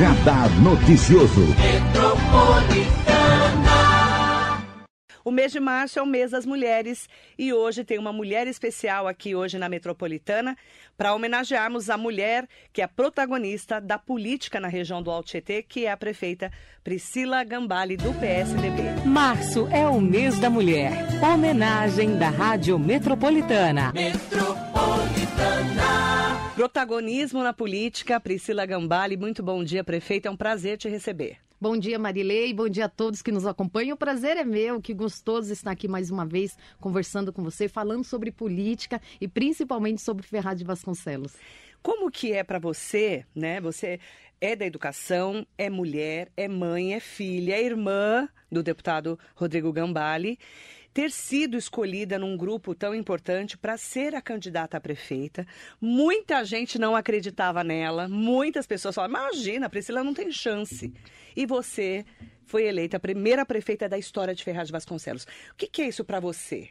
Radar Noticioso. O mês de março é o mês das mulheres e hoje tem uma mulher especial aqui hoje na Metropolitana para homenagearmos a mulher que é a protagonista da política na região do Alto Tietê, que é a prefeita Priscila Gambale do PSDB. Março é o mês da mulher. Homenagem da Rádio Metropolitana. Metropolitana. Protagonismo na política, Priscila Gambale. Muito bom dia, prefeita. É um prazer te receber. Bom dia, Marilei. Bom dia a todos que nos acompanham. O prazer é meu, que gostoso estar aqui mais uma vez conversando com você, falando sobre política e principalmente sobre Ferraz de Vasconcelos. Como que é para você, né? Você é da educação, é mulher, é mãe, é filha, é irmã do deputado Rodrigo Gambale ter sido escolhida num grupo tão importante para ser a candidata a prefeita. Muita gente não acreditava nela, muitas pessoas falavam: imagina, Priscila não tem chance. E você foi eleita a primeira prefeita da história de Ferraz de Vasconcelos. O que, que é isso para você?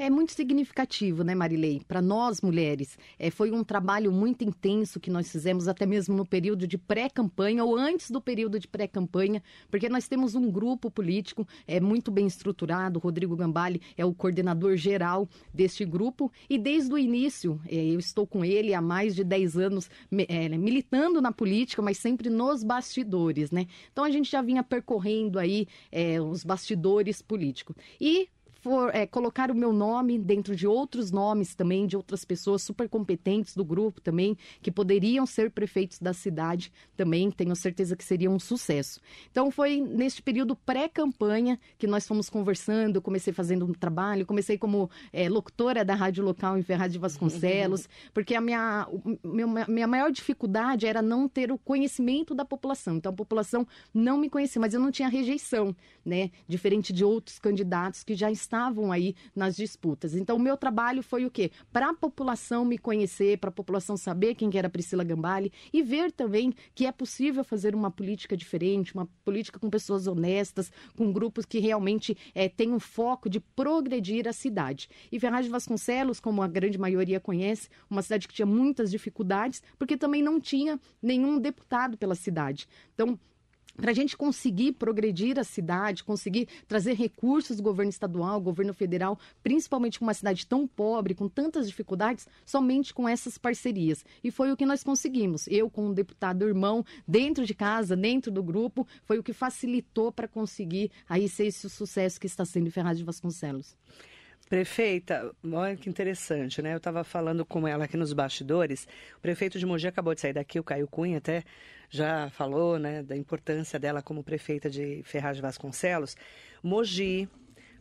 É muito significativo, né, Marilei? Para nós mulheres, é, foi um trabalho muito intenso que nós fizemos, até mesmo no período de pré-campanha ou antes do período de pré-campanha, porque nós temos um grupo político é, muito bem estruturado. Rodrigo Gambale é o coordenador geral deste grupo e desde o início, é, eu estou com ele há mais de 10 anos é, militando na política, mas sempre nos bastidores, né? Então a gente já vinha percorrendo aí é, os bastidores políticos. E for é, colocar o meu nome dentro de outros nomes também, de outras pessoas super competentes do grupo também, que poderiam ser prefeitos da cidade também, tenho certeza que seria um sucesso. Então foi neste período pré-campanha que nós fomos conversando, comecei fazendo um trabalho, comecei como é, locutora da rádio local em Ferraz de Vasconcelos, porque a minha, minha, minha maior dificuldade era não ter o conhecimento da população. Então a população não me conhecia, mas eu não tinha rejeição, né? Diferente de outros candidatos que já estavam estavam aí nas disputas. Então, o meu trabalho foi o quê? Para a população me conhecer, para a população saber quem era Priscila Gambale e ver também que é possível fazer uma política diferente, uma política com pessoas honestas, com grupos que realmente é, têm um foco de progredir a cidade. E Ferraz de Vasconcelos, como a grande maioria conhece, uma cidade que tinha muitas dificuldades, porque também não tinha nenhum deputado pela cidade. Então, para a gente conseguir progredir a cidade, conseguir trazer recursos do governo estadual, governo federal, principalmente com uma cidade tão pobre, com tantas dificuldades, somente com essas parcerias. E foi o que nós conseguimos. Eu, com o deputado irmão, dentro de casa, dentro do grupo, foi o que facilitou para conseguir aí ser esse sucesso que está sendo em Ferraz de Vasconcelos. Prefeita, olha que interessante, né? Eu estava falando com ela aqui nos bastidores. O prefeito de Mogi acabou de sair daqui, o Caio Cunha até já falou, né, da importância dela como prefeita de Ferraz de Vasconcelos. Mogi,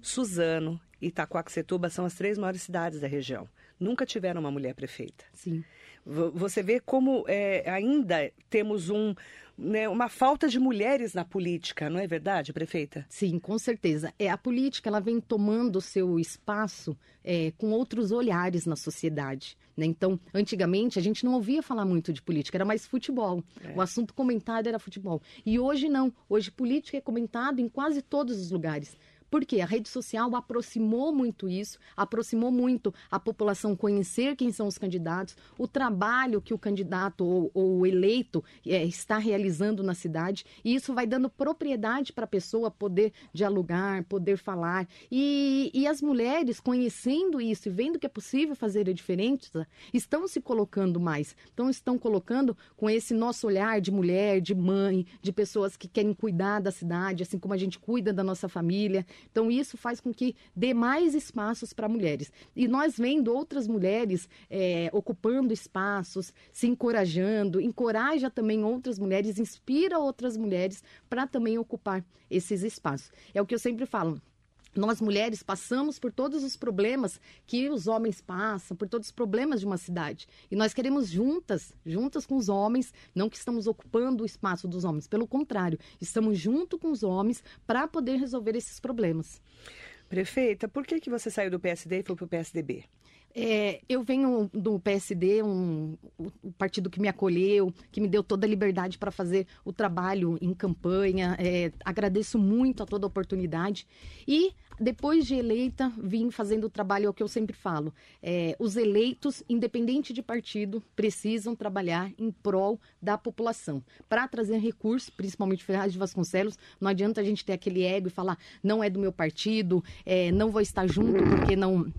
Suzano e Itacoaxetuba são as três maiores cidades da região. Nunca tiveram uma mulher prefeita. Sim. Você vê como é, ainda temos um, né, uma falta de mulheres na política, não é verdade, prefeita? Sim, com certeza. É, a política ela vem tomando seu espaço é, com outros olhares na sociedade. Né? Então, antigamente, a gente não ouvia falar muito de política, era mais futebol. É. O assunto comentado era futebol. E hoje não. Hoje, política é comentado em quase todos os lugares. Porque a rede social aproximou muito isso, aproximou muito a população conhecer quem são os candidatos, o trabalho que o candidato ou, ou o eleito é, está realizando na cidade, e isso vai dando propriedade para a pessoa poder dialogar, poder falar. E, e as mulheres, conhecendo isso e vendo que é possível fazer a diferença, estão se colocando mais. Então, estão colocando com esse nosso olhar de mulher, de mãe, de pessoas que querem cuidar da cidade, assim como a gente cuida da nossa família. Então, isso faz com que dê mais espaços para mulheres. E nós vendo outras mulheres é, ocupando espaços, se encorajando, encoraja também outras mulheres, inspira outras mulheres para também ocupar esses espaços. É o que eu sempre falo nós mulheres passamos por todos os problemas que os homens passam, por todos os problemas de uma cidade. E nós queremos juntas, juntas com os homens, não que estamos ocupando o espaço dos homens, pelo contrário, estamos junto com os homens para poder resolver esses problemas. Prefeita, por que, que você saiu do PSD e foi para o PSDB? É, eu venho do PSD, um, o partido que me acolheu, que me deu toda a liberdade para fazer o trabalho em campanha. É, agradeço muito a toda a oportunidade. E depois de eleita, vim fazendo o trabalho, é o que eu sempre falo. É, os eleitos, independente de partido, precisam trabalhar em prol da população. Para trazer recursos, principalmente Ferraz de Vasconcelos, não adianta a gente ter aquele ego e falar, não é do meu partido, é, não vou estar junto porque não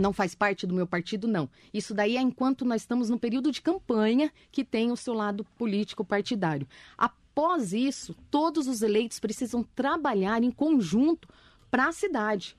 não faz parte do meu partido, não. Isso daí é enquanto nós estamos no período de campanha que tem o seu lado político partidário. Após isso, todos os eleitos precisam trabalhar em conjunto para a cidade,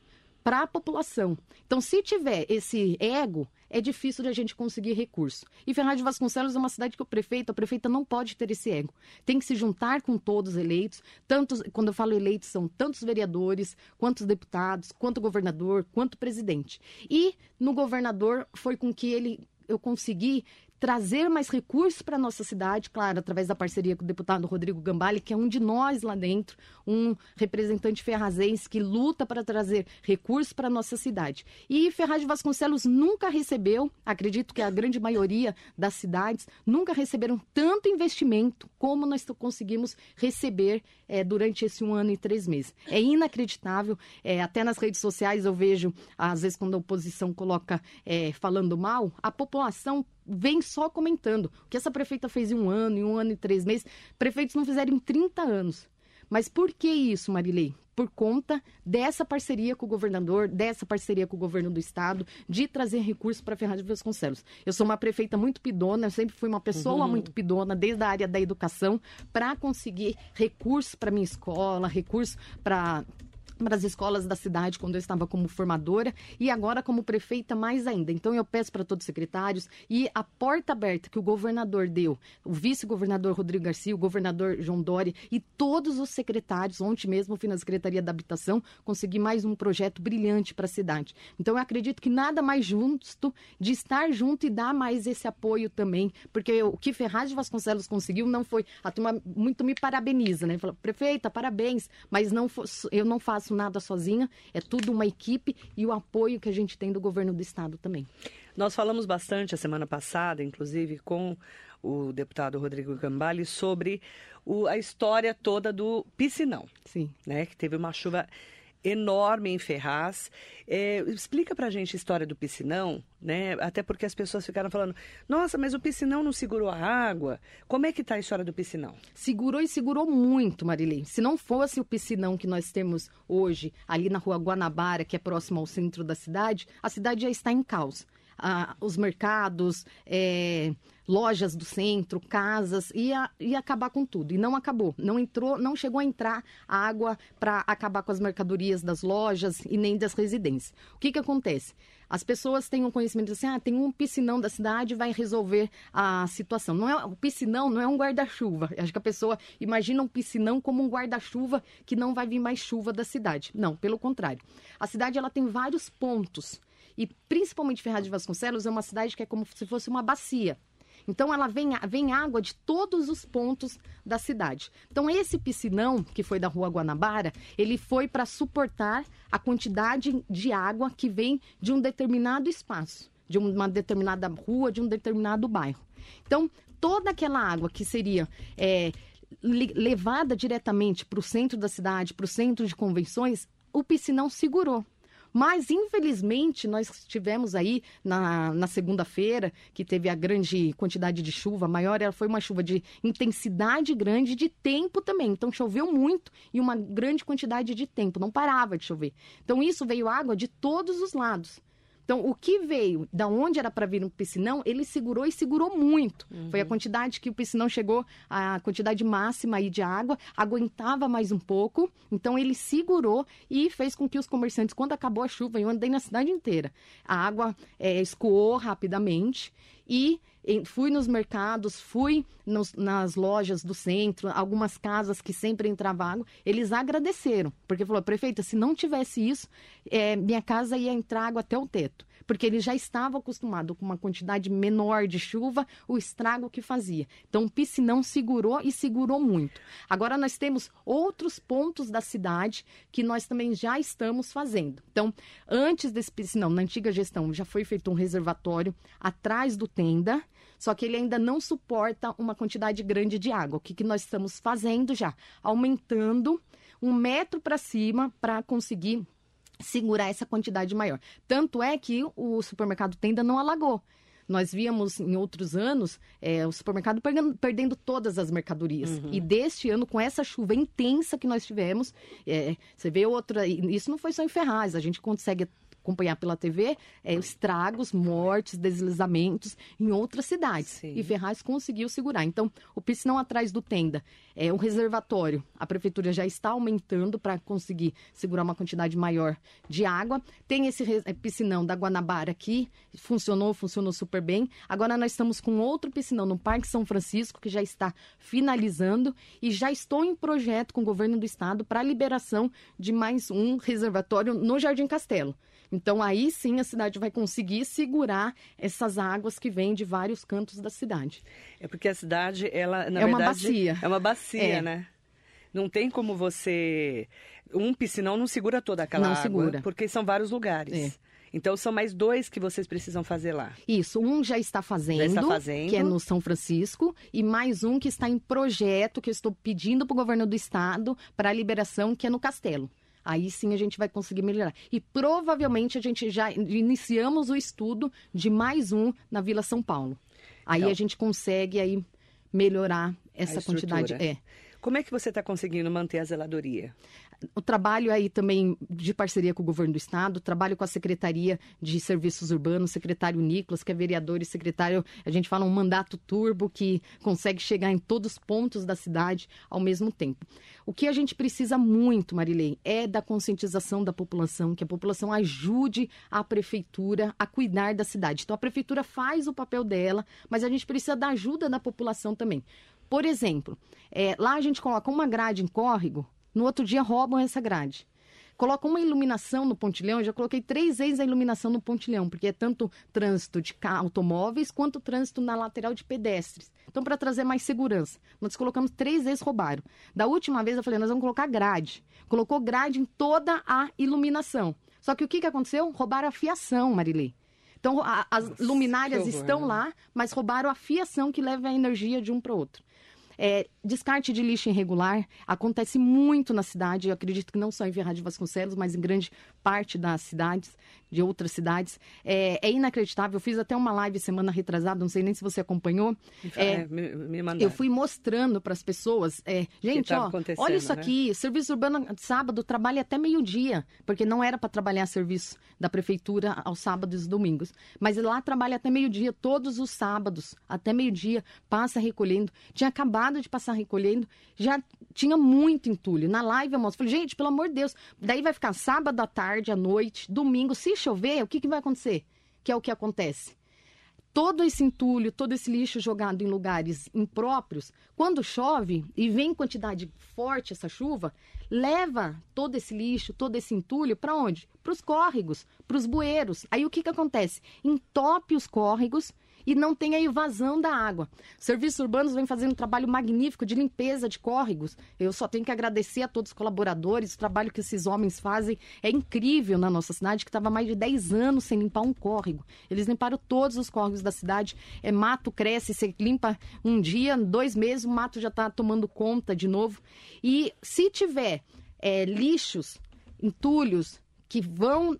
para a população. Então, se tiver esse ego, é difícil de a gente conseguir recurso. E Ferraz de Vasconcelos é uma cidade que o prefeito, a prefeita não pode ter esse ego. Tem que se juntar com todos os eleitos, tantos, quando eu falo eleitos, são tantos vereadores, quantos deputados, quanto governador, quanto presidente. E no governador foi com que ele eu consegui trazer mais recursos para a nossa cidade, claro, através da parceria com o deputado Rodrigo Gambale, que é um de nós lá dentro, um representante ferrazense que luta para trazer recursos para a nossa cidade. E Ferraz de Vasconcelos nunca recebeu, acredito que a grande maioria das cidades, nunca receberam tanto investimento como nós conseguimos receber é, durante esse um ano e três meses. É inacreditável, é, até nas redes sociais eu vejo, às vezes quando a oposição coloca é, falando mal, a população vem só comentando. O que essa prefeita fez em um ano, em um ano e três meses, prefeitos não fizeram em 30 anos. Mas por que isso, Marilei? Por conta dessa parceria com o governador, dessa parceria com o governo do estado, de trazer recursos para Ferraz de Vasconcelos. Eu sou uma prefeita muito pidona, eu sempre fui uma pessoa uhum. muito pidona, desde a área da educação, para conseguir recursos para minha escola, recursos para para as escolas da cidade quando eu estava como formadora e agora como prefeita mais ainda. Então eu peço para todos os secretários e a porta aberta que o governador deu, o vice-governador Rodrigo Garcia, o governador João Dória e todos os secretários, ontem mesmo fui na Secretaria da Habitação, consegui mais um projeto brilhante para a cidade. Então eu acredito que nada mais justo de estar junto e dar mais esse apoio também, porque o que Ferraz de Vasconcelos conseguiu não foi, a turma muito me parabeniza, né? Fala, prefeita, parabéns, mas não eu não faço faço nada sozinha, é tudo uma equipe e o apoio que a gente tem do governo do estado também. Nós falamos bastante a semana passada, inclusive com o deputado Rodrigo Gambale, sobre o, a história toda do piscinão. Sim. Né, que teve uma chuva enorme em Ferraz. É, explica pra gente a história do piscinão, né? Até porque as pessoas ficaram falando, nossa, mas o piscinão não segurou a água. Como é que tá a história do piscinão? Segurou e segurou muito, Marilene. Se não fosse o piscinão que nós temos hoje, ali na rua Guanabara, que é próximo ao centro da cidade, a cidade já está em caos. Ah, os mercados, é, lojas do centro, casas, ia, ia acabar com tudo. E não acabou. Não entrou, não chegou a entrar água para acabar com as mercadorias das lojas e nem das residências. O que, que acontece? As pessoas têm um conhecimento assim, ah, tem um piscinão da cidade vai resolver a situação. Não é, o piscinão não é um guarda-chuva. Acho que a pessoa imagina um piscinão como um guarda-chuva que não vai vir mais chuva da cidade. Não, pelo contrário. A cidade ela tem vários pontos e principalmente Ferraz de Vasconcelos é uma cidade que é como se fosse uma bacia. Então ela vem, vem água de todos os pontos da cidade. Então esse piscinão que foi da Rua Guanabara, ele foi para suportar a quantidade de água que vem de um determinado espaço, de uma determinada rua, de um determinado bairro. Então toda aquela água que seria é, levada diretamente para o centro da cidade, para o centro de convenções, o piscinão segurou. Mas, infelizmente, nós tivemos aí na, na segunda-feira, que teve a grande quantidade de chuva, maior, ela foi uma chuva de intensidade grande de tempo também. Então, choveu muito e uma grande quantidade de tempo, não parava de chover. Então, isso veio água de todos os lados. Então, o que veio, da onde era para vir um piscinão, ele segurou e segurou muito. Uhum. Foi a quantidade que o piscinão chegou, a quantidade máxima aí de água, aguentava mais um pouco. Então, ele segurou e fez com que os comerciantes, quando acabou a chuva, eu andei na cidade inteira, a água é, escoou rapidamente e fui nos mercados, fui nos, nas lojas do centro, algumas casas que sempre entrava água, eles agradeceram, porque falou, prefeita, se não tivesse isso, é, minha casa ia entrar água até o teto. Porque ele já estava acostumado com uma quantidade menor de chuva, o estrago que fazia. Então, o piscinão segurou e segurou muito. Agora, nós temos outros pontos da cidade que nós também já estamos fazendo. Então, antes desse piscinão, na antiga gestão, já foi feito um reservatório atrás do tenda, só que ele ainda não suporta uma quantidade grande de água. O que, que nós estamos fazendo já? Aumentando um metro para cima para conseguir segurar essa quantidade maior. Tanto é que o supermercado Tenda não alagou. Nós víamos em outros anos é, o supermercado perdendo, perdendo, todas as mercadorias. Uhum. E deste ano, com essa chuva intensa que nós tivemos, é, você vê outra. Isso não foi só em Ferraz, a gente consegue acompanhar pela TV é, estragos, mortes, deslizamentos em outras cidades. Sim. E Ferraz conseguiu segurar. Então, o piscinão atrás do tenda é um reservatório. A prefeitura já está aumentando para conseguir segurar uma quantidade maior de água. Tem esse é, piscinão da Guanabara aqui, funcionou, funcionou super bem. Agora nós estamos com outro piscinão no Parque São Francisco, que já está finalizando e já estou em projeto com o governo do estado para a liberação de mais um reservatório no Jardim Castelo. Então aí sim a cidade vai conseguir segurar essas águas que vêm de vários cantos da cidade. É porque a cidade, ela na é verdade uma bacia. é uma bacia, é. né? Não tem como você um piscinão não segura toda aquela não água, segura. porque são vários lugares. É. Então são mais dois que vocês precisam fazer lá. Isso, um já está fazendo, já está fazendo. que é no São Francisco, e mais um que está em projeto, que eu estou pedindo para o governo do estado para a liberação, que é no Castelo. Aí sim a gente vai conseguir melhorar. E provavelmente a gente já iniciamos o estudo de mais um na Vila São Paulo. Aí então, a gente consegue aí melhorar essa quantidade. É. Como é que você está conseguindo manter a zeladoria? o trabalho aí também de parceria com o governo do estado, trabalho com a Secretaria de Serviços Urbanos, secretário Nicolas, que é vereador e secretário, a gente fala um mandato turbo que consegue chegar em todos os pontos da cidade ao mesmo tempo. O que a gente precisa muito, Marilei, é da conscientização da população, que a população ajude a prefeitura a cuidar da cidade. Então a prefeitura faz o papel dela, mas a gente precisa da ajuda da população também. Por exemplo, é, lá a gente coloca uma grade em córrego, no outro dia roubam essa grade. Colocam uma iluminação no pontilhão, eu já coloquei três vezes a iluminação no pontilhão, porque é tanto trânsito de automóveis quanto trânsito na lateral de pedestres. Então, para trazer mais segurança, nós colocamos três vezes roubaram. Da última vez eu falei, nós vamos colocar grade. Colocou grade em toda a iluminação. Só que o que, que aconteceu? Roubaram a fiação, Marilei. Então, a, as Nossa, luminárias estão lá, mas roubaram a fiação que leva a energia de um para o outro. É, descarte de lixo irregular acontece muito na cidade, eu acredito que não só em Ferraz de Vasconcelos, mas em grande parte das cidades, de outras cidades. É, é inacreditável, eu fiz até uma live semana retrasada, não sei nem se você acompanhou. É, me, me eu fui mostrando para as pessoas, é, gente, ó, olha isso né? aqui, serviço urbano sábado trabalha até meio-dia, porque não era para trabalhar serviço da prefeitura aos sábados e domingos. Mas lá trabalha até meio-dia, todos os sábados, até meio-dia, passa recolhendo. Tinha acabado de passar recolhendo, já tinha muito entulho. Na live eu mostro, falei, gente, pelo amor de Deus, daí vai ficar sábado à tarde, à noite, domingo, se chover, o que, que vai acontecer? Que é o que acontece. Todo esse entulho, todo esse lixo jogado em lugares impróprios, quando chove e vem quantidade forte essa chuva, leva todo esse lixo, todo esse entulho para onde? Para os córregos, para os bueiros. Aí o que, que acontece? Entope os córregos e não tem a evasão da água. Serviços urbanos vem fazendo um trabalho magnífico de limpeza de córregos. Eu só tenho que agradecer a todos os colaboradores, o trabalho que esses homens fazem é incrível na nossa cidade, que estava mais de 10 anos sem limpar um córrego. Eles limparam todos os córregos da cidade. É mato cresce, você limpa um dia, dois meses, o mato já está tomando conta de novo. E se tiver é, lixos, entulhos que vão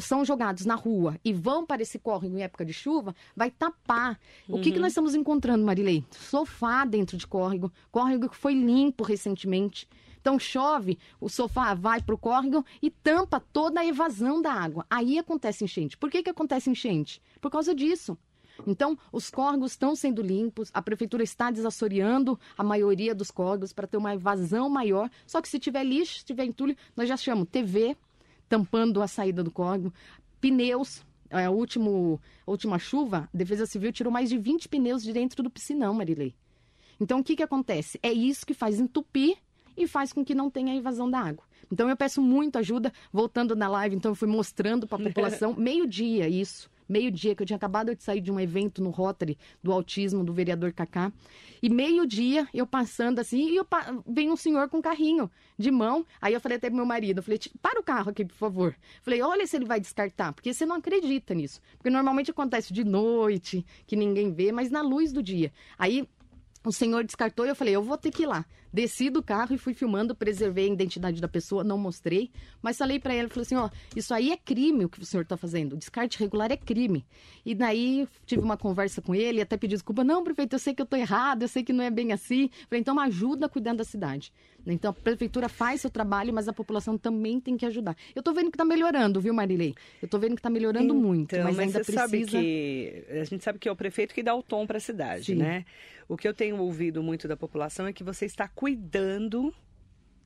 são jogados na rua e vão para esse córrego em época de chuva, vai tapar. Uhum. O que, que uhum. nós estamos encontrando, Marilei? Sofá dentro de córrego, córrego que foi limpo recentemente. Então chove, o sofá vai para o córrego e tampa toda a evasão da água. Aí acontece enchente. Por que, que acontece enchente? Por causa disso. Então, os córregos estão sendo limpos, a prefeitura está desassoreando a maioria dos córregos para ter uma evasão maior. Só que se tiver lixo, se tiver entulho, nós já chamamos TV, tampando a saída do córrego, pneus. A, último, a última chuva, a Defesa Civil tirou mais de 20 pneus de dentro do piscinão, Marilei. Então, o que, que acontece? É isso que faz entupir e faz com que não tenha evasão da água. Então eu peço muito ajuda, voltando na live, então eu fui mostrando para a população, meio-dia isso, meio-dia, que eu tinha acabado de sair de um evento no Rotary do autismo do vereador Cacá. E meio-dia, eu passando assim, e eu pa... vem um senhor com um carrinho de mão. Aí eu falei até pro meu marido, eu falei, para o carro aqui, por favor. Falei, olha se ele vai descartar, porque você não acredita nisso. Porque normalmente acontece de noite, que ninguém vê, mas na luz do dia. Aí o senhor descartou e eu falei, eu vou ter que ir lá. Desci do carro e fui filmando, preservei a identidade da pessoa, não mostrei, mas falei para ela, falei assim, ó, isso aí é crime o que o senhor está fazendo, descarte regular é crime. E daí tive uma conversa com ele, até pedi desculpa, não, prefeito, eu sei que eu estou errado, eu sei que não é bem assim. Falei, então ajuda cuidando da cidade. Então a prefeitura faz seu trabalho, mas a população também tem que ajudar. Eu estou vendo que está melhorando, viu, Marilei? Eu estou vendo que está melhorando então, muito, mas, mas ainda precisa... sabe que a gente sabe que é o prefeito que dá o tom para a cidade, Sim. né? O que eu tenho ouvido muito da população é que você está cuidando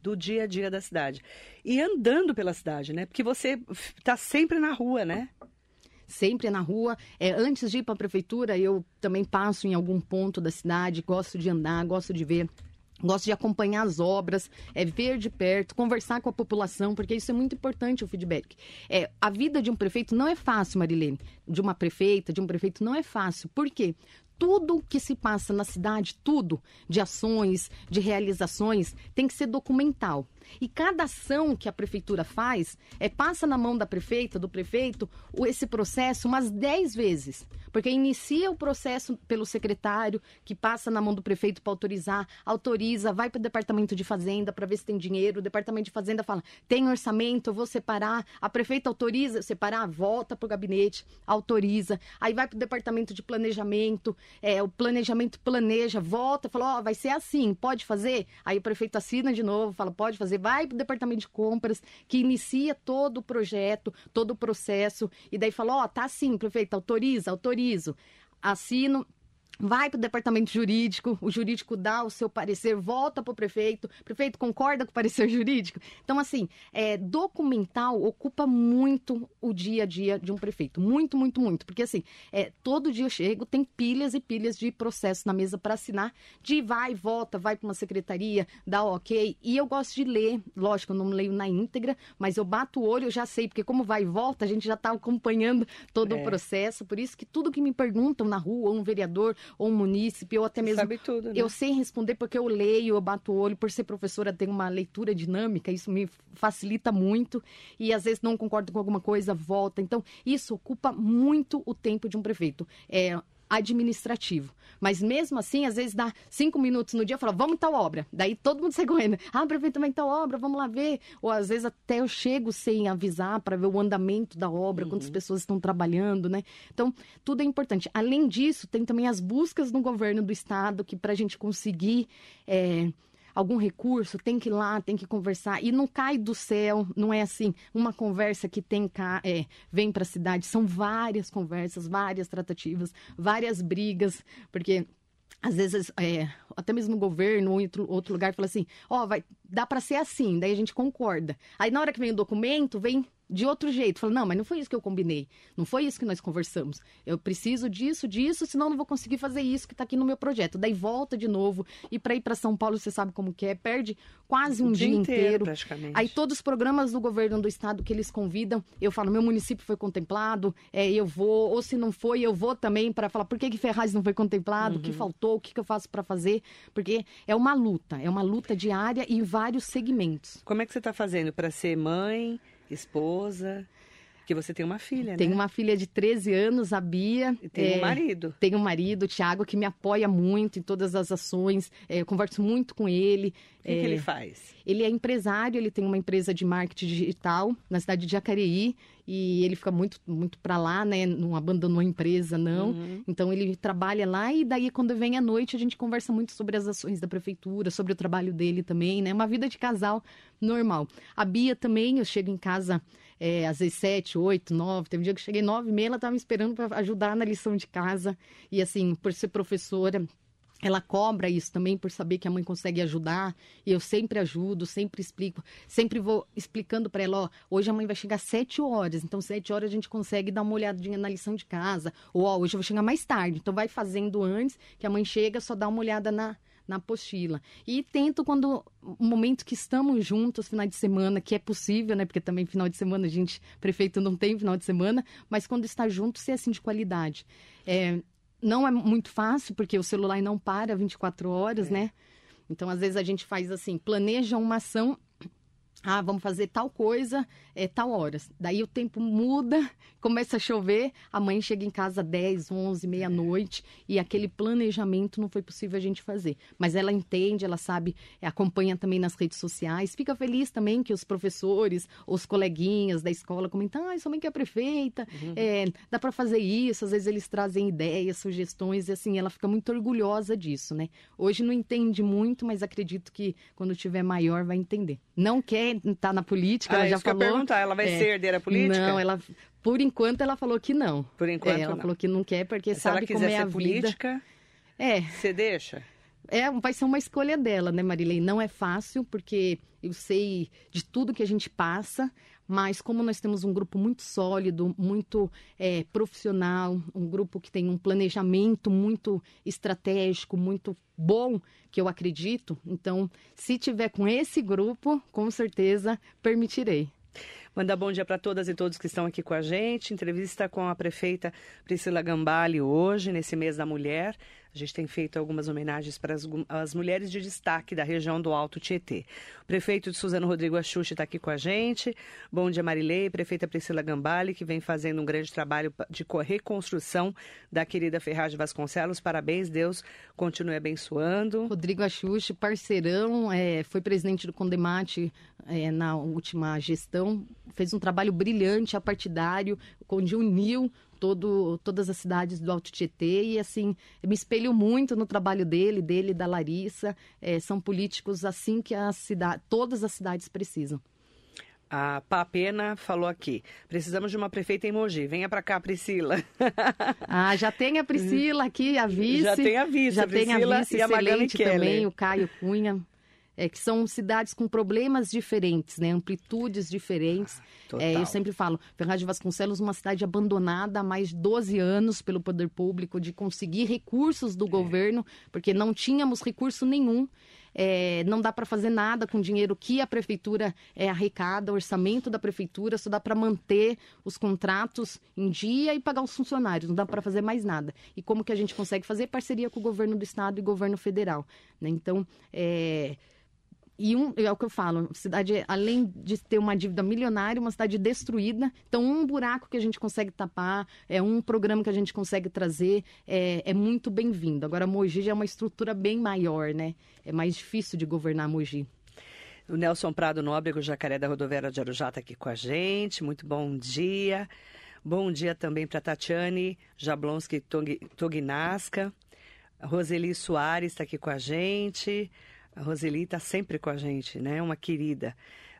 do dia a dia da cidade e andando pela cidade, né? Porque você está sempre na rua, né? sempre na rua. É, antes de ir para a prefeitura, eu também passo em algum ponto da cidade, gosto de andar, gosto de ver. Gosto de acompanhar as obras, é ver de perto, conversar com a população, porque isso é muito importante o feedback. É, a vida de um prefeito não é fácil, Marilene. De uma prefeita, de um prefeito, não é fácil. Por quê? Tudo que se passa na cidade, tudo de ações, de realizações, tem que ser documental. E cada ação que a prefeitura faz, é passa na mão da prefeita, do prefeito, esse processo umas 10 vezes. Porque inicia o processo pelo secretário, que passa na mão do prefeito para autorizar, autoriza, vai para o departamento de fazenda para ver se tem dinheiro, o departamento de fazenda fala, tem orçamento, eu vou separar, a prefeita autoriza separar, volta para o gabinete, autoriza, aí vai para o departamento de planejamento, é, o planejamento planeja, volta, fala, ó, oh, vai ser assim, pode fazer? Aí o prefeito assina de novo, fala, pode fazer, vai para o departamento de compras, que inicia todo o projeto, todo o processo, e daí fala, ó, oh, tá assim, prefeito, autoriza, autorizo, assino, vai para o departamento jurídico, o jurídico dá o seu parecer, volta para o prefeito, o prefeito concorda com o parecer jurídico. Então, assim, é, documental ocupa muito o dia a dia de um prefeito. Muito, muito, muito. Porque, assim, é, todo dia eu chego, tem pilhas e pilhas de processo na mesa para assinar, de vai, volta, vai para uma secretaria, dá ok. E eu gosto de ler, lógico, eu não leio na íntegra, mas eu bato o olho, eu já sei, porque como vai e volta, a gente já está acompanhando todo é. o processo. Por isso que tudo que me perguntam na rua, um vereador, ou munícipe, ou até mesmo. Sabe tudo, né? Eu sei responder porque eu leio, eu bato o olho, por ser professora, tenho uma leitura dinâmica, isso me facilita muito. E às vezes não concordo com alguma coisa, volta. Então, isso ocupa muito o tempo de um prefeito. É, administrativo. Mas mesmo assim, às vezes dá cinco minutos no dia e fala, vamos tal obra. Daí todo mundo sai correndo. Ah, prefeito, vai tal obra, vamos lá ver. Ou às vezes até eu chego sem avisar para ver o andamento da obra, uhum. quantas pessoas estão trabalhando, né? Então, tudo é importante. Além disso, tem também as buscas no governo do estado, que para a gente conseguir. É, algum recurso, tem que ir lá, tem que conversar. E não cai do céu, não é assim, uma conversa que tem é, vem para a cidade. São várias conversas, várias tratativas, várias brigas, porque às vezes, é, até mesmo o governo ou outro, outro lugar fala assim, ó, oh, vai, dá para ser assim, daí a gente concorda. Aí na hora que vem o documento, vem de outro jeito. Fala, não, mas não foi isso que eu combinei. Não foi isso que nós conversamos. Eu preciso disso, disso, senão não vou conseguir fazer isso que está aqui no meu projeto. Daí volta de novo. E para ir para São Paulo, você sabe como que é. Perde quase um dia, dia inteiro. Praticamente. Aí todos os programas do governo do estado que eles convidam, eu falo, meu município foi contemplado, é, eu vou. Ou se não foi, eu vou também para falar por que, que Ferraz não foi contemplado, o que uhum. faltou, o que, que eu faço para fazer. Porque é uma luta, é uma luta diária em vários segmentos. Como é que você está fazendo para ser mãe? Esposa. Que você tem uma filha, Tenho né? uma filha de 13 anos, a Bia. E tem é, um marido. Tenho um marido, o Thiago, que me apoia muito em todas as ações. É, eu converso muito com ele. O que, é, que ele faz? Ele é empresário, ele tem uma empresa de marketing digital na cidade de Jacareí. E ele fica muito, muito para lá, né? Não abandonou a empresa, não. Uhum. Então ele trabalha lá e daí, quando vem à noite, a gente conversa muito sobre as ações da prefeitura, sobre o trabalho dele também, né? Uma vida de casal normal. A Bia também, eu chego em casa é, às vezes sete, oito, nove. Teve um dia que eu cheguei nove e meia, ela estava me esperando para ajudar na lição de casa. E assim, por ser professora, ela cobra isso também por saber que a mãe consegue ajudar. E eu sempre ajudo, sempre explico, sempre vou explicando para ela, ó, hoje a mãe vai chegar sete horas, então sete horas a gente consegue dar uma olhadinha na lição de casa. Ou ó, hoje eu vou chegar mais tarde, então vai fazendo antes, que a mãe chega, só dá uma olhada na, na apostila. E tento quando o momento que estamos juntos, final de semana, que é possível, né? Porque também final de semana a gente, prefeito não tem final de semana, mas quando está junto, ser assim de qualidade. É, não é muito fácil, porque o celular não para 24 horas, é. né? Então, às vezes, a gente faz assim, planeja uma ação ah, vamos fazer tal coisa, é tal horas. Daí o tempo muda, começa a chover, a mãe chega em casa 10, 11, meia-noite e aquele planejamento não foi possível a gente fazer. Mas ela entende, ela sabe, acompanha também nas redes sociais, fica feliz também que os professores, os coleguinhas da escola comentam, ah, sua mãe que é prefeita, uhum. é, dá para fazer isso, às vezes eles trazem ideias, sugestões e assim, ela fica muito orgulhosa disso, né? Hoje não entende muito, mas acredito que quando tiver maior vai entender. Não quer tá na política, ah, ela já falou. Que eu perguntar, ela vai é, ser herdeira política? Não, ela por enquanto ela falou que não. Por enquanto é, ela não. falou que não quer porque Se sabe como é a política, vida. É. Você deixa? É, vai ser uma escolha dela, né, Marilei? Não é fácil, porque eu sei de tudo que a gente passa, mas como nós temos um grupo muito sólido, muito é, profissional, um grupo que tem um planejamento muito estratégico, muito bom, que eu acredito, então, se tiver com esse grupo, com certeza permitirei. Mandar bom dia para todas e todos que estão aqui com a gente. Entrevista com a prefeita Priscila Gambale hoje, nesse mês da mulher. A gente tem feito algumas homenagens para as, as, mulheres de destaque da região do Alto Tietê. O prefeito de Suzano Rodrigo Axuxi está aqui com a gente. Bom dia, Marilei. Prefeita Priscila Gambale, que vem fazendo um grande trabalho de reconstrução da querida Ferragem Vasconcelos. Parabéns, Deus continue abençoando. Rodrigo Axuxi, parceirão, é, foi presidente do Condemate é, na última gestão. Fez um trabalho brilhante, apartidário, onde uniu todo, todas as cidades do Alto Tietê e assim me espelho muito no trabalho dele, dele da Larissa. É, são políticos assim que a cidade, todas as cidades precisam. A Papena falou aqui: precisamos de uma prefeita em Mogi. Venha para cá, Priscila. Ah, já tem a Priscila aqui, a vice. Já tem a vice, já a Priscila tem a vice e a Magali também, o Caio Cunha é, que são cidades com problemas diferentes, né? amplitudes diferentes. Ah, é, eu sempre falo, Ferraz de Vasconcelos, uma cidade abandonada há mais de 12 anos pelo poder público, de conseguir recursos do é. governo, porque não tínhamos recurso nenhum. É, não dá para fazer nada com o dinheiro que a prefeitura é, arrecada, o orçamento da prefeitura, só dá para manter os contratos em dia e pagar os funcionários, não dá para fazer mais nada. E como que a gente consegue fazer? Parceria com o governo do estado e governo federal. Né? Então, é e um, é o que eu falo, cidade, além de ter uma dívida milionária, uma cidade destruída. Então, um buraco que a gente consegue tapar, é um programa que a gente consegue trazer, é, é muito bem-vindo. Agora, Mogi já é uma estrutura bem maior, né? É mais difícil de governar Mogi. O Nelson Prado Nóbrego, Jacaré da Rodoviária de Arujá, está aqui com a gente. Muito bom dia. Bom dia também para Tatiane Jablonski Tognasca. Roseli Soares está aqui com a gente. A Roseli está sempre com a gente, né? Uma querida.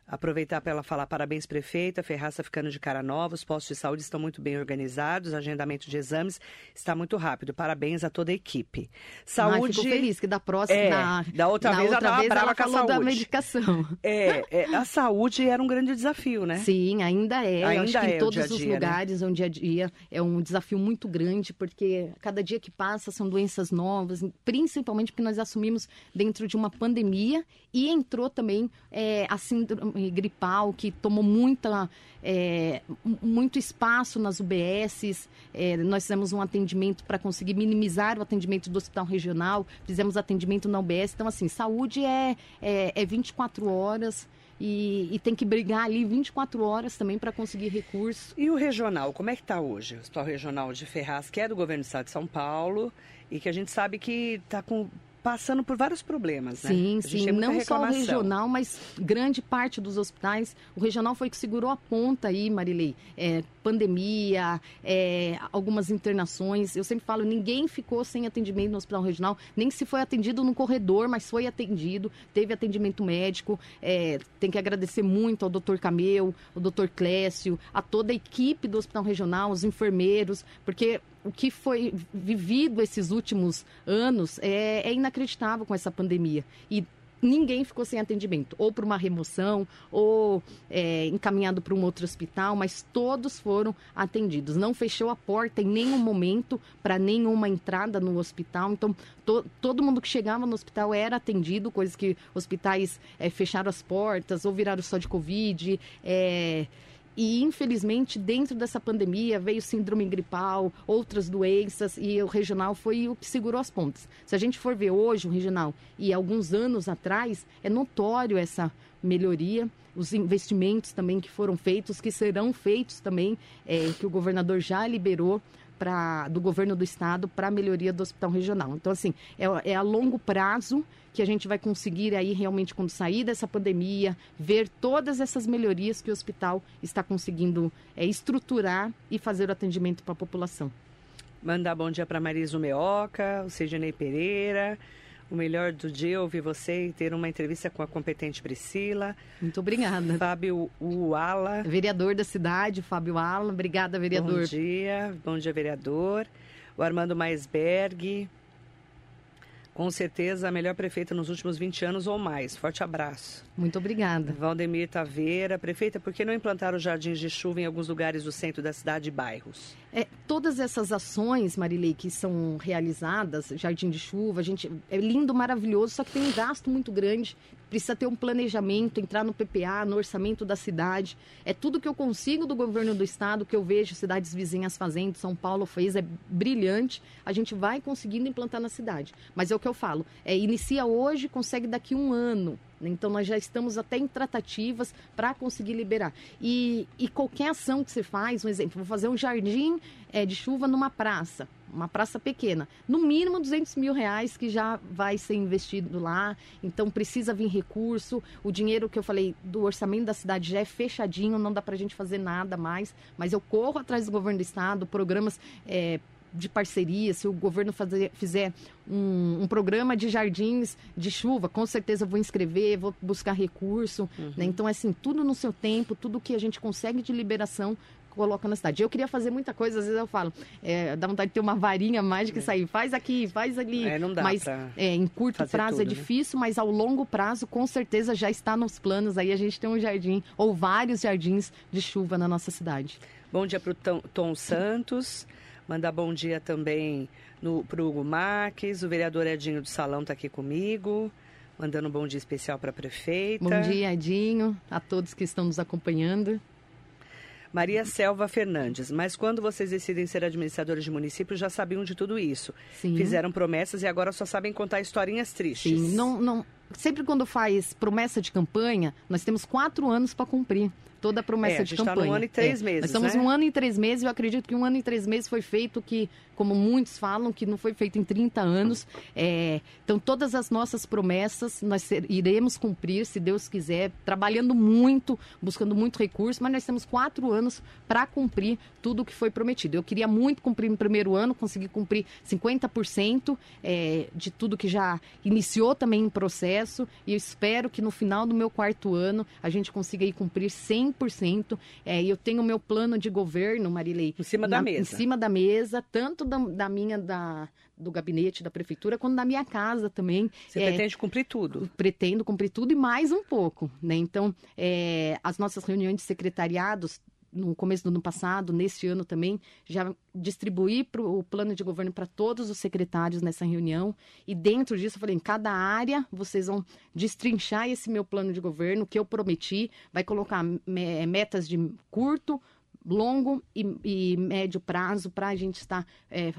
Aproveitar para ela falar parabéns, prefeita. Ferraz está ficando de cara nova. Os postos de saúde estão muito bem organizados. O agendamento de exames está muito rápido. Parabéns a toda a equipe. Saúde. Ai, fico feliz que da próxima. É, na, da outra vez outra ela, vez ela falou da medicação. É, é, a saúde era um grande desafio, né? Sim, ainda é. Ainda Eu acho que é em todos dia -dia, os né? lugares, né? dia a dia é um desafio muito grande, porque cada dia que passa são doenças novas, principalmente porque nós assumimos dentro de uma pandemia e entrou também é, a síndrome gripal, que tomou muita, é, muito espaço nas UBSs. É, nós fizemos um atendimento para conseguir minimizar o atendimento do hospital regional, fizemos atendimento na UBS. Então, assim, saúde é, é, é 24 horas. E, e, tem que brigar ali 24 horas também para conseguir recursos. E o regional, como é que está hoje? O Hospital Regional de Ferraz, que é do governo do estado de São Paulo, e que a gente sabe que está com passando por vários problemas, né? Sim, sim, não só o regional, mas grande parte dos hospitais. O regional foi que segurou a ponta aí, Marilei. É, pandemia, é, algumas internações. Eu sempre falo, ninguém ficou sem atendimento no hospital regional, nem se foi atendido no corredor, mas foi atendido, teve atendimento médico. É, tem que agradecer muito ao doutor Cameu, ao doutor Clécio, a toda a equipe do hospital regional, os enfermeiros, porque o que foi vivido esses últimos anos é, é inacreditável com essa pandemia. E ninguém ficou sem atendimento, ou para uma remoção, ou é, encaminhado para um outro hospital, mas todos foram atendidos. Não fechou a porta em nenhum momento para nenhuma entrada no hospital. Então, to, todo mundo que chegava no hospital era atendido, coisas que hospitais é, fecharam as portas ou viraram só de Covid. É, e, infelizmente, dentro dessa pandemia veio síndrome gripal, outras doenças, e o regional foi o que segurou as pontas. Se a gente for ver hoje o regional e alguns anos atrás, é notório essa melhoria. Os investimentos também que foram feitos, que serão feitos também, é, que o governador já liberou pra, do governo do estado para a melhoria do hospital regional. Então, assim, é, é a longo prazo que a gente vai conseguir aí realmente, quando sair dessa pandemia, ver todas essas melhorias que o hospital está conseguindo é, estruturar e fazer o atendimento para a população. Mandar bom dia para Marisa Meoca, o Sidney Pereira, o melhor do dia é ouvir você e ter uma entrevista com a competente Priscila. Muito obrigada. Fábio Uala. Vereador da cidade, Fábio Uala. Obrigada, vereador. Bom dia, bom dia, vereador. O Armando Maisberg. Com certeza a melhor prefeita nos últimos 20 anos ou mais. Forte abraço. Muito obrigada. Valdemir Taveira, prefeita, por que não implantaram jardins de chuva em alguns lugares do centro da cidade e bairros? É, todas essas ações, Marilei, que são realizadas, jardim de chuva, gente é lindo, maravilhoso, só que tem um gasto muito grande. Precisa ter um planejamento, entrar no PPA, no orçamento da cidade. É tudo que eu consigo do governo do estado, que eu vejo cidades vizinhas fazendo. São Paulo fez, é brilhante. A gente vai conseguindo implantar na cidade. Mas é o que eu falo, é inicia hoje, consegue daqui um ano. Então, nós já estamos até em tratativas para conseguir liberar. E, e, qualquer ação que você faz, um exemplo, vou fazer um jardim é, de chuva numa praça, uma praça pequena, no mínimo 200 mil reais que já vai ser investido lá. Então, precisa vir recurso. O dinheiro que eu falei do orçamento da cidade já é fechadinho, não dá para a gente fazer nada mais. Mas eu corro atrás do governo do estado, programas. É, de parceria, se o governo fazer, fizer um, um, programa de jardins de chuva, com certeza vou inscrever, vou buscar recurso. Uhum. Né? Então, assim, tudo no seu tempo, tudo que a gente consegue de liberação, coloca na cidade. Eu queria fazer muita coisa, às vezes eu falo, é, dá vontade de ter uma varinha mágica é. e sair, faz aqui, faz ali. É, não dá mas é, em curto prazo é tudo, é difícil, né? mas ao longo prazo, com certeza, já está nos planos aí a gente tem um jardim, ou vários jardins de chuva na nossa cidade. Bom dia para o Tom, Tom Santos. Mandar bom dia também para o Hugo Marques, o vereador Edinho do Salão está aqui comigo, mandando um bom dia especial para a prefeita. Bom dia, Edinho, a todos que estão nos acompanhando. Maria Selva Fernandes, mas quando vocês decidem ser administradores de município, já sabiam de tudo isso. Sim. Fizeram promessas e agora só sabem contar historinhas tristes. Sim, não, não, sempre quando faz promessa de campanha, nós temos quatro anos para cumprir toda a promessa é, a de campanha. Está um ano e três é. meses. Nós estamos né? um ano e três meses. Eu acredito que um ano e três meses foi feito que, como muitos falam, que não foi feito em 30 anos. É, então, todas as nossas promessas nós iremos cumprir, se Deus quiser, trabalhando muito, buscando muito recurso, mas nós temos quatro anos para cumprir tudo o que foi prometido. Eu queria muito cumprir no primeiro ano, conseguir cumprir 50% é, de tudo que já iniciou também em processo, e eu espero que no final do meu quarto ano a gente consiga ir cumprir 100 100%. É, eu tenho o meu plano de governo, Marilei. Em cima da mesa. Em cima da mesa, tanto da, da minha, da, do gabinete da prefeitura, quanto da minha casa também. Você é, pretende cumprir tudo? Pretendo cumprir tudo e mais um pouco, né? Então, é, as nossas reuniões de secretariados no começo do ano passado, neste ano também, já distribuí pro, o plano de governo para todos os secretários nessa reunião. E dentro disso, eu falei: em cada área vocês vão destrinchar esse meu plano de governo, que eu prometi, vai colocar metas de curto, longo e, e médio prazo para a gente estar. É,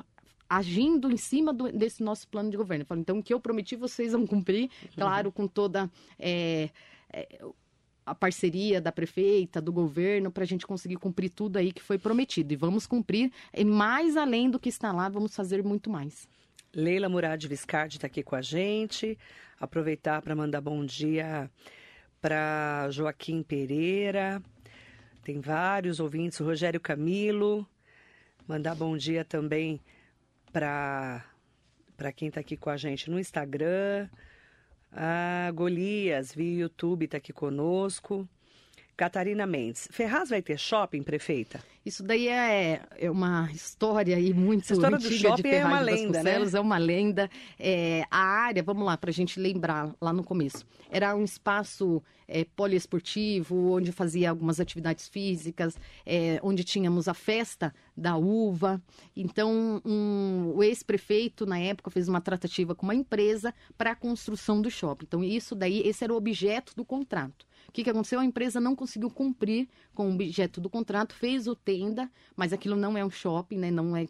agindo em cima do, desse nosso plano de governo. Eu falei, então, o que eu prometi, vocês vão cumprir, claro, com toda é, é, a parceria da prefeita, do governo, para a gente conseguir cumprir tudo aí que foi prometido. E vamos cumprir, e mais além do que está lá, vamos fazer muito mais. Leila Murad Viscardi está aqui com a gente. Aproveitar para mandar bom dia para Joaquim Pereira. Tem vários ouvintes, Rogério Camilo. Mandar bom dia também para quem está aqui com a gente no Instagram. Ah, Golias, via YouTube, está aqui conosco. Catarina Mendes. Ferraz vai ter shopping, prefeita? Isso daí é, é uma história aí muito Essa história do de shopping é uma Ferraz de lenda, né? É uma lenda. É, a área, vamos lá, para a gente lembrar lá no começo, era um espaço é, poliesportivo, onde fazia algumas atividades físicas, é, onde tínhamos a festa da uva. Então, um- o ex-prefeito, na época, fez uma tratativa com uma empresa para a construção do shopping. Então, isso daí, esse era o objeto do contrato. O que, que aconteceu? A empresa não conseguiu cumprir com o objeto do contrato, fez o tenda, mas aquilo não é um shopping, né? Não é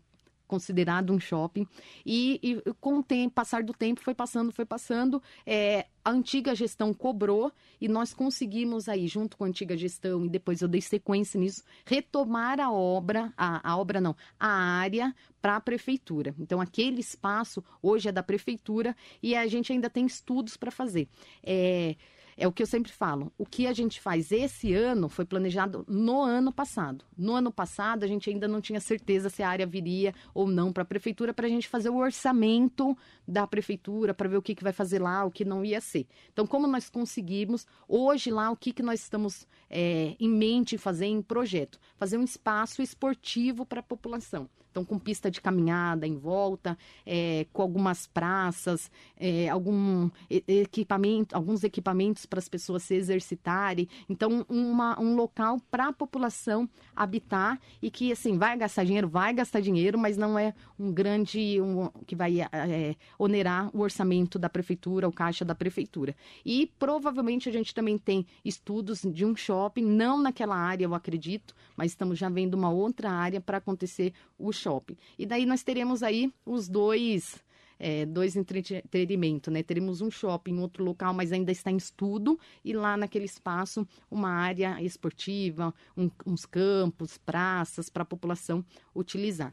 considerado um shopping. E, e com o tempo, passar do tempo, foi passando, foi passando. é, a antiga gestão cobrou e nós conseguimos aí, junto com a antiga gestão, e depois eu dei sequência nisso, retomar a obra, a, a obra não, a área para a prefeitura. Então, aquele espaço hoje é da prefeitura e a gente ainda tem estudos para fazer. É, é o que eu sempre falo. O que a gente faz esse ano foi planejado no ano passado. No ano passado, a gente ainda não tinha certeza se a área viria ou não para a prefeitura, para a gente fazer o orçamento da prefeitura, para ver o que, que vai fazer lá, o que não ia ser. Então, como nós conseguimos, hoje lá, o que, que nós estamos é, em mente fazer em projeto? Fazer um espaço esportivo para a população. Então, com pista de caminhada em volta, é, com algumas praças, é, algum equipamento, alguns equipamentos para as pessoas se exercitarem. Então, uma- um local para a população habitar e que, assim, vai gastar dinheiro, vai gastar dinheiro, mas não é um grande, um, que vai é, onerar o orçamento da prefeitura, o caixa da prefeitura. E provavelmente a gente também tem estudos de um shopping, não naquela área, eu acredito, mas estamos já vendo uma outra área para acontecer o shopping. E daí nós teremos aí os dois. é, dois entretenimentos, né? Teremos um shopping em outro local, mas ainda está em estudo, e lá naquele espaço, uma área esportiva, um- uns campos, praças para a população utilizar.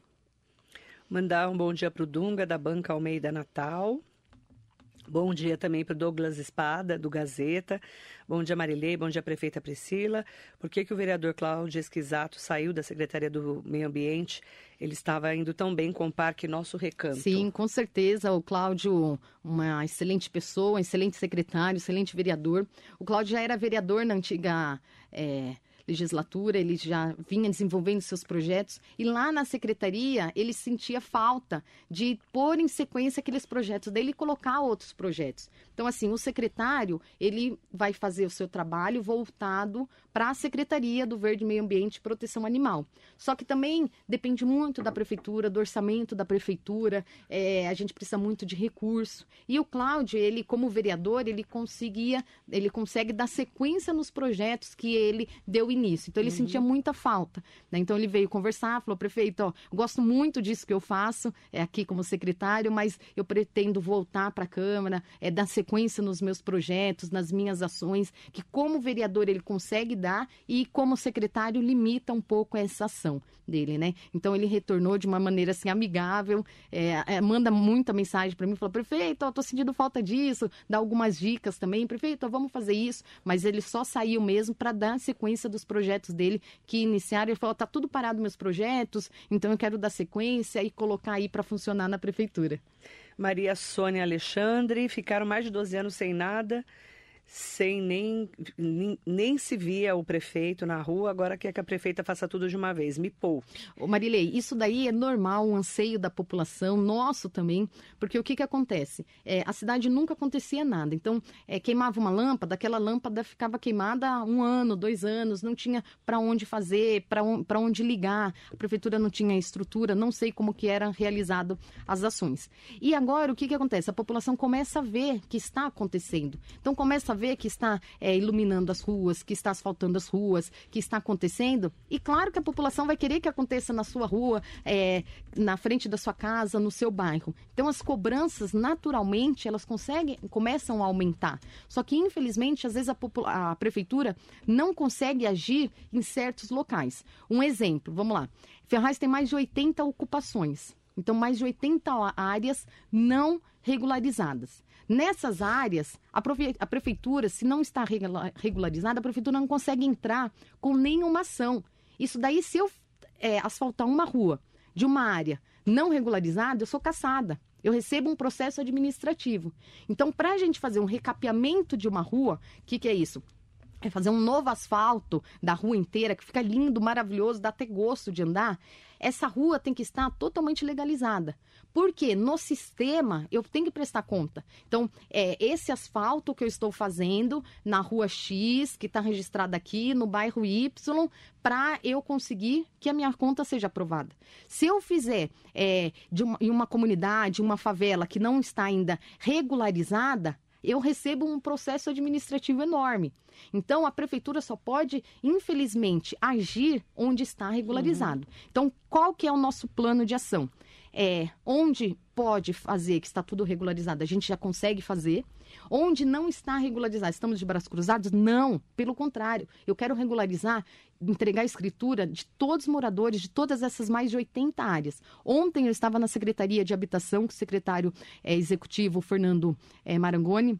Mandar um bom dia para o Dunga, da Banca Almeida Natal. Bom dia também para o Douglas Espada, do Gazeta. Bom dia, Marilei. Bom dia, prefeita Priscila. Por que, que o vereador Cláudio Esquisato saiu da Secretaria do Meio Ambiente? Ele estava indo tão bem com o Parque Nosso Recanto. Sim, com certeza. O Cláudio, uma excelente pessoa, excelente secretário, excelente vereador. O Cláudio já era vereador na antiga eh, legislatura, ele já vinha desenvolvendo seus projetos. E lá na secretaria, ele sentia falta de pôr em sequência aqueles projetos dele e colocar outros projetos. Então, assim, o secretário, ele vai fazer o seu trabalho voltado para a Secretaria do Verde Meio Ambiente e Proteção Animal. Só que também depende muito da prefeitura, do orçamento da prefeitura, é, a gente precisa muito de recurso. E o Cláudio, ele como vereador, ele conseguia, ele consegue dar sequência nos projetos que ele deu início. Então ele sentia muita falta. né? Então ele veio conversar, falou, prefeito, ó, gosto muito disso que eu faço, é aqui como secretário, mas eu pretendo voltar para a Câmara, é, dar sequência nos meus projetos, nas minhas ações, que como vereador ele consegue dar e como secretário limita um pouco essa ação dele, né? Então ele retornou de uma maneira assim amigável, é, é, manda muita mensagem para mim, falou prefeito, eu tô sentindo falta disso, dá algumas dicas também, prefeito, vamos fazer isso, mas ele só saiu mesmo para dar sequência dos projetos dele que iniciaram. Ele falou, tá tudo parado meus projetos, então eu quero dar sequência e colocar aí para funcionar na prefeitura. Maria Sônia Alexandre, ficaram mais de 12 anos sem nada, sem nem, nem, nem se via o prefeito na rua, agora quer que a prefeita faça tudo de uma vez. Me poupe. Marilei, isso daí é normal, um anseio da população, nosso também, porque o que que acontece? É, a cidade nunca acontecia nada, então é, queimava uma lâmpada, aquela lâmpada ficava queimada um ano, dois anos, não tinha para onde fazer, para pra onde ligar, a prefeitura não tinha estrutura, não sei como que era realizado as ações. E agora o que que acontece? A população começa a ver que está acontecendo, então começa a ver que está é, iluminando as ruas, que está asfaltando as ruas, que está acontecendo. E claro que a população vai querer que aconteça na sua rua, é, na frente da sua casa, no seu bairro. Então as cobranças, naturalmente, elas conseguem, começam a aumentar. Só que, infelizmente, às vezes a, a prefeitura não consegue agir em certos locais. Um exemplo, vamos lá. Ferraz tem mais de 80 ocupações. Então, mais de 80 áreas não regularizadas. Nessas áreas, a, profe- a prefeitura, se não está regula- regularizada, a prefeitura não consegue entrar com nenhuma ação. Isso daí, se eu é, asfaltar uma rua de uma área não regularizada, eu sou caçada. Eu recebo um processo administrativo. Então, para a gente fazer um recapeamento de uma rua, o que, que é isso? É fazer um novo asfalto da rua inteira, que fica lindo, maravilhoso, dá até gosto de andar, essa rua tem que estar totalmente legalizada. Porque no sistema eu tenho que prestar conta. Então, é esse asfalto que eu estou fazendo na rua X, que está registrada aqui, no bairro Y, para eu conseguir que a minha conta seja aprovada. Se eu fizer é, de uma, em uma comunidade, uma favela que não está ainda regularizada, eu recebo um processo administrativo enorme. Então, a prefeitura só pode, infelizmente, agir onde está regularizado. Uhum. Então, qual que é o nosso plano de ação? É, onde pode fazer, que está tudo regularizado, a gente já consegue fazer. Onde não está regularizado, estamos de braços cruzados? Não, pelo contrário. Eu quero regularizar, entregar a escritura de todos os moradores de todas essas mais de 80 áreas. Ontem eu estava na Secretaria de Habitação com o secretário é, executivo Fernando é, Marangoni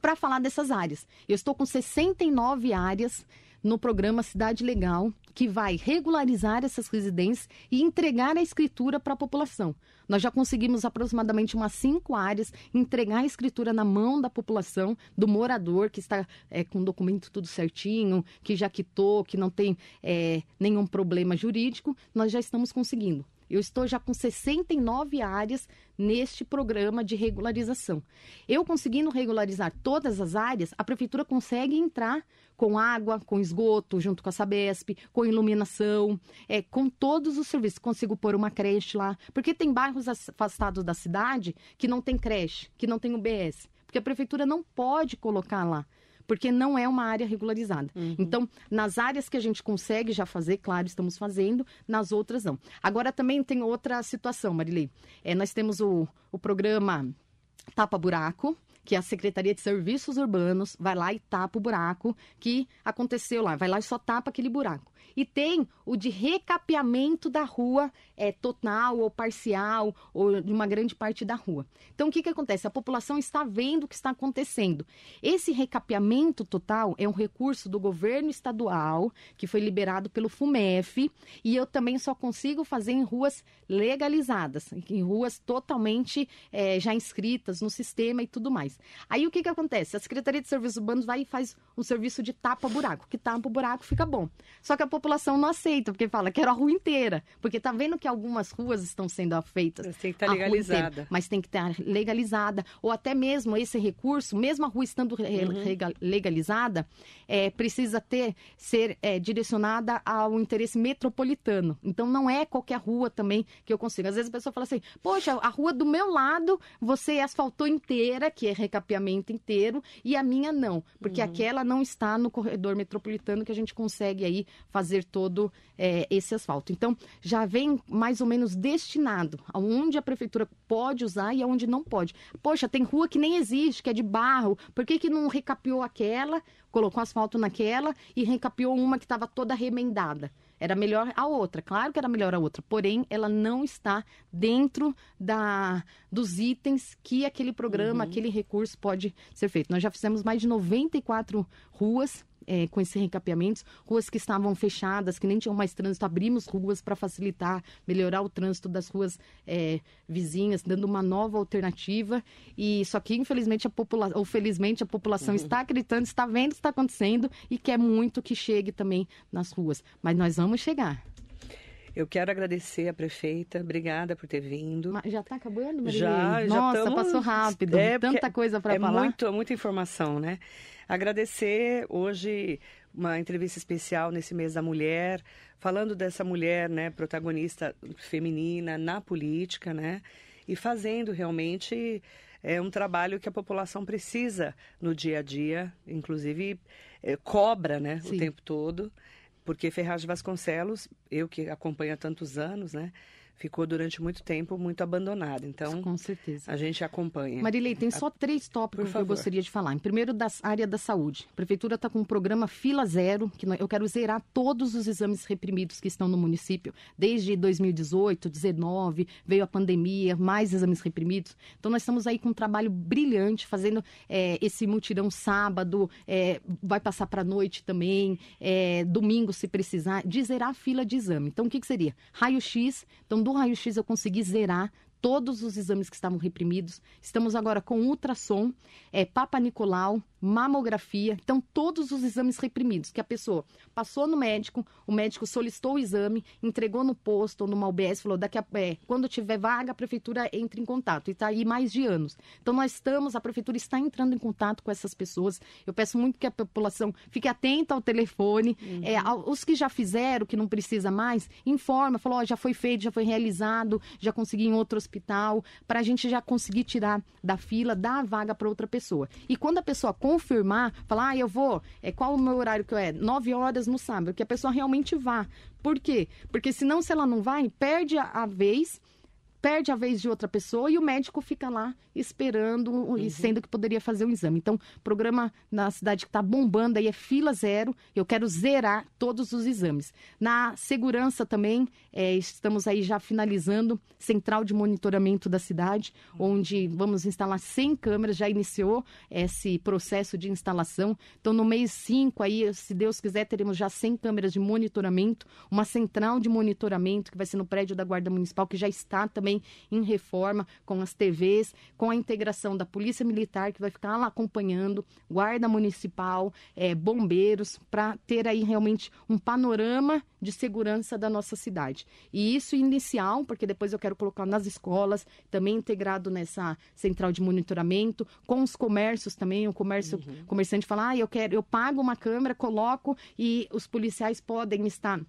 para falar dessas áreas. Eu estou com 69 áreas no programa Cidade Legal, que vai regularizar essas residências e entregar a escritura para a população. Nós já conseguimos aproximadamente umas cinco áreas entregar a escritura na mão da população, do morador, que está é, com o documento tudo certinho, que já quitou, que não tem é, nenhum problema jurídico. Nós já estamos conseguindo. Eu estou já com 69 áreas neste programa de regularização. Eu conseguindo regularizar todas as áreas, a prefeitura consegue entrar com água, com esgoto, junto com a Sabesp, com iluminação, é, com todos os serviços. Consigo pôr uma creche lá, porque tem bairros afastados da cidade que não tem creche, que não tem UBS, porque a prefeitura não pode colocar lá porque não é uma área regularizada. Uhum. Então, nas áreas que a gente consegue já fazer, claro, estamos fazendo, nas outras não. Agora também tem outra situação, Marilei. É, nós temos o, o programa Tapa Buraco, que a Secretaria de Serviços Urbanos vai lá e tapa o buraco que aconteceu lá, vai lá e só tapa aquele buraco. E tem o de recapeamento da rua é, total ou parcial, ou de uma grande parte da rua. Então, o que, que acontece? A população está vendo o que está acontecendo. Esse recapeamento total é um recurso do governo estadual, que foi liberado pelo FUMEF, e eu também só consigo fazer em ruas legalizadas, em ruas totalmente é, já inscritas no sistema e tudo mais. Aí o que, que acontece? A Secretaria de Serviços Urbanos vai e faz um serviço de tapa-buraco, que tapa o buraco fica bom. Só que a população não aceita, porque fala, quero a rua inteira. Porque tá vendo que algumas ruas estão sendo feitas. Mas tem que estar tá legalizada. Mas tem que estar legalizada. Ou até mesmo esse recurso, mesmo a rua estando uhum. legalizada, é, precisa ter, ser é, direcionada ao interesse metropolitano. Então não é qualquer rua também que eu consigo. Às vezes a pessoa fala assim, poxa, a rua do meu lado você asfaltou inteira, que é recapeamento inteiro, e a minha não. Porque uhum. aquela não está no corredor metropolitano que a gente consegue aí fazer todo é, esse asfalto. Então, já vem mais ou menos destinado aonde a prefeitura pode usar e aonde não pode. Poxa, tem rua que nem existe, que é de barro, por que, que não recapiou aquela, colocou asfalto naquela e recapiou uma que estava toda remendada? Era melhor a outra, claro que era melhor a outra, porém ela não está dentro da, dos itens que aquele programa, uhum. aquele recurso pode ser feito. Nós já fizemos mais de 94 ruas é, com esses recapeamentos, ruas que estavam fechadas, que nem tinham mais trânsito, abrimos ruas para facilitar, melhorar o trânsito das ruas é, vizinhas, dando uma nova alternativa. E só que, infelizmente, a população, ou felizmente, a população uhum. está acreditando, está vendo o que está acontecendo e quer muito que chegue também nas ruas. Mas nós vamos chegar. Eu quero agradecer a prefeita, obrigada por ter vindo. Mas já está acabando, Maria? Já, já Nossa, tamo... passou rápido. É, Tanta coisa para é falar. Muito, muita informação, né? Agradecer hoje uma entrevista especial nesse mês da mulher, falando dessa mulher, né, protagonista feminina na política, né? E fazendo realmente é um trabalho que a população precisa no dia a dia, inclusive é, cobra, né, Sim. o tempo todo. Porque Ferraz Vasconcelos, eu que acompanho há tantos anos, né? Ficou durante muito tempo muito abandonada. Então, com certeza. A gente acompanha. Marilei, tem só três tópicos que eu gostaria de falar. Em primeiro, da área da saúde. A prefeitura está com um programa Fila Zero, que eu quero zerar todos os exames reprimidos que estão no município. Desde 2018, 2019, veio a pandemia, mais exames reprimidos. Então, nós estamos aí com um trabalho brilhante, fazendo é, esse mutirão sábado, é, vai passar para a noite também, é, domingo, se precisar, de zerar a fila de exame. Então, o que, que seria? Raio-X. Então, do raio-x eu consegui zerar todos os exames que estavam reprimidos. Estamos agora com ultrassom, é, Papa Nicolau, mamografia, então todos os exames reprimidos que a pessoa passou no médico, o médico solicitou o exame, entregou no posto ou numa UBS, falou daqui a é, quando tiver vaga a prefeitura entra em contato e está aí mais de anos. Então nós estamos, a prefeitura está entrando em contato com essas pessoas. Eu peço muito que a população fique atenta ao telefone, uhum. é, os que já fizeram, que não precisa mais, informa, falou, oh, já foi feito, já foi realizado, já consegui em outro hospital, para a gente já conseguir tirar da fila, dar a vaga para outra pessoa. E quando a pessoa confirmar, falar, ah, eu vou, é, qual o meu horário que eu é? Nove horas no sábado, que a pessoa realmente vá. Por quê? Porque senão, se ela não vai, perde a, a vez perde a vez de outra pessoa e o médico fica lá esperando, uhum. sendo que poderia fazer o exame. Então, programa na cidade que está bombando aí é fila zero. Eu quero zerar todos os exames. Na segurança também, é, estamos aí já finalizando central de monitoramento da cidade, onde vamos instalar 100 câmeras, já iniciou esse processo de instalação. Então, no mês 5 aí, se Deus quiser, teremos já 100 câmeras de monitoramento, uma central de monitoramento que vai ser no prédio da Guarda Municipal, que já está também em reforma, com as TVs, com a integração da Polícia Militar, que vai ficar lá acompanhando, Guarda Municipal, é, bombeiros, para ter aí realmente um panorama de segurança da nossa cidade. E isso inicial, porque depois eu quero colocar nas escolas, também integrado nessa central de monitoramento, com os comércios também, o comércio, uhum. comerciante fala, ah, eu quero, eu pago uma câmera, coloco e os policiais podem estar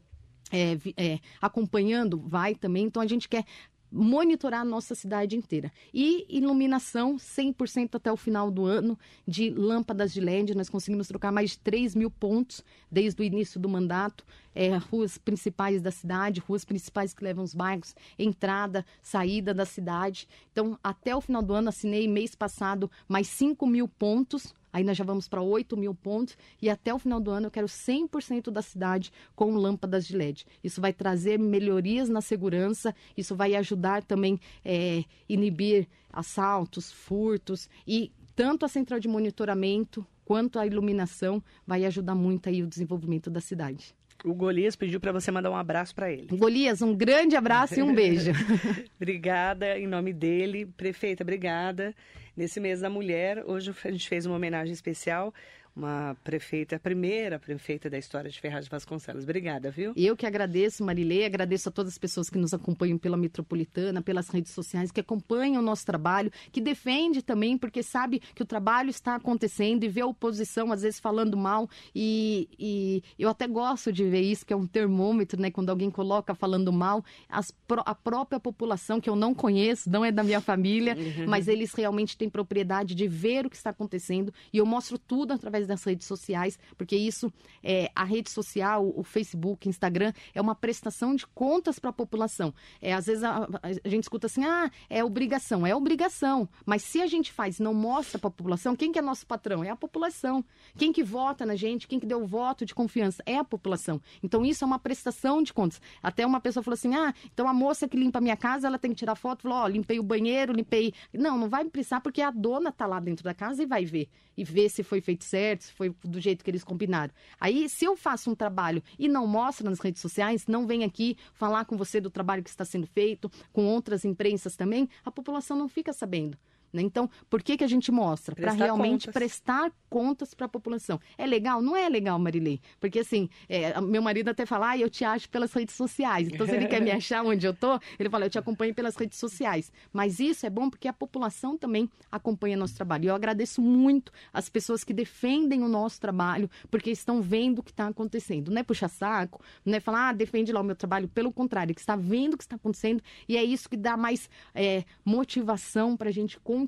é, é, acompanhando, vai também. Então a gente quer monitorar a nossa cidade inteira. E iluminação 100% até o final do ano de lâmpadas de LED. Nós conseguimos trocar mais de 3 mil pontos desde o início do mandato. É, ruas principais da cidade, ruas principais que levam os bairros, entrada, saída da cidade. Então, até o final do ano, assinei mês passado mais 5 mil pontos Aí nós já vamos para 8 mil pontos e até o final do ano eu quero 100% da cidade com lâmpadas de LED. Isso vai trazer melhorias na segurança, isso vai ajudar também é, inibir assaltos, furtos e tanto a central de monitoramento quanto a iluminação vai ajudar muito aí o desenvolvimento da cidade. O Golias pediu para você mandar um abraço para ele. Golias, um grande abraço e um beijo. obrigada em nome dele. Prefeita, obrigada. Nesse mês da mulher, hoje a gente fez uma homenagem especial uma prefeita, a primeira prefeita da história de Ferraz de Vasconcelos. Obrigada, viu? Eu que agradeço, Marilei, agradeço a todas as pessoas que nos acompanham pela Metropolitana, pelas redes sociais, que acompanham o nosso trabalho, que defende também, porque sabe que o trabalho está acontecendo e vê a oposição, às vezes, falando mal. E, e eu até gosto de ver isso, que é um termômetro, né? Quando alguém coloca falando mal, as, a própria população, que eu não conheço, não é da minha família, uhum. mas eles realmente têm propriedade de ver o que está acontecendo. E eu mostro tudo através das redes sociais, porque isso, é, a rede social, o Facebook, Instagram, é uma prestação de contas para a população. É, às vezes a, a, gente escuta assim, ah, é obrigação. É obrigação, mas se a gente faz não mostra para a população, quem que é nosso patrão? É a população. Quem que vota na gente, quem que deu o voto de confiança? É a população. Então isso é uma prestação de contas. Até uma pessoa falou assim, ah, então a moça que limpa a minha casa, ela tem que tirar foto, falou, ó, oh, limpei o banheiro, limpei... Não, não vai precisar porque a dona tá lá dentro da casa e vai ver. E ver se foi feito certo, certo, se foi do jeito que eles combinaram. Aí, se eu faço um trabalho e não mostro nas redes sociais, não vem aqui falar com você do trabalho que está sendo feito, com outras imprensas também, a população não fica sabendo. Né? Então, por que, que a gente mostra? Para realmente contas. prestar contas para a população. É legal? Não é legal, Marilei. Porque, assim, é, meu marido até fala, ah, eu te acho pelas redes sociais. Então, se ele quer me achar onde eu tô, ele fala, eu te acompanho pelas redes sociais. Mas isso é bom porque a população também acompanha nosso trabalho. E eu agradeço muito as pessoas que defendem o nosso trabalho, porque estão vendo o que está acontecendo. Não é puxar saco, não é falar, ah, defende lá o meu trabalho. Pelo contrário, que está vendo o que está acontecendo. E é isso que dá mais é, motivação para a gente continuar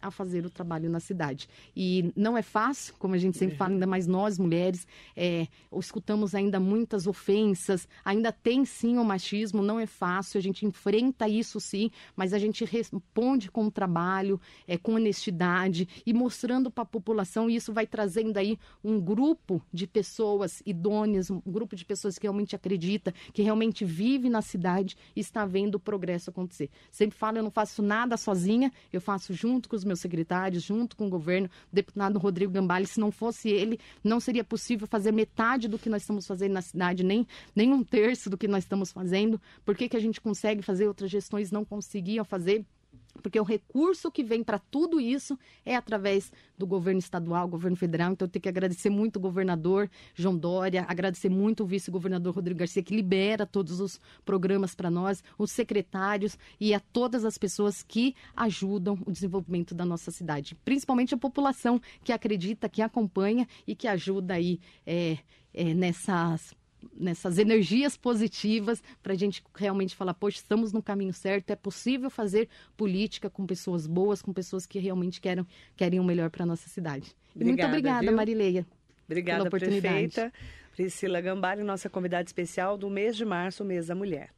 a fazer o trabalho na cidade. E não é fácil, como a gente sempre fala, ainda mais nós mulheres, é, escutamos ainda muitas ofensas, ainda tem sim o machismo, não é fácil, a gente enfrenta isso sim, mas a gente responde com o trabalho, é, com honestidade e mostrando para a população, e isso vai trazendo aí um grupo de pessoas idôneas, um grupo de pessoas que realmente acredita, que realmente vive na cidade e está vendo o progresso acontecer. Sempre falo, eu não faço nada sozinha, eu faço faço junto com os meus secretários, junto com o governo, o deputado Rodrigo Gambale. Se não fosse ele, não seria possível fazer metade do que nós estamos fazendo na cidade, nem, nem um terço do que nós estamos fazendo. Por que, que a gente consegue fazer outras gestões não conseguiam fazer? Porque o recurso que vem para tudo isso é através do governo estadual, governo federal. Então, eu tenho que agradecer muito o governador João Dória, agradecer muito o vice-governador Rodrigo Garcia, que libera todos os programas para nós, os secretários e a todas as pessoas que ajudam o desenvolvimento da nossa cidade, principalmente a população que acredita, que acompanha e que ajuda aí é, é, nessas nessas energias positivas para a gente realmente falar, poxa, estamos no caminho certo, é possível fazer política com pessoas boas, com pessoas que realmente querem, querem o melhor para a nossa cidade. Obrigada, muito obrigada, viu? Marileia. Obrigada, pela oportunidade. prefeita. Priscila Gambari, nossa convidada especial do mês de março, mês da mulher.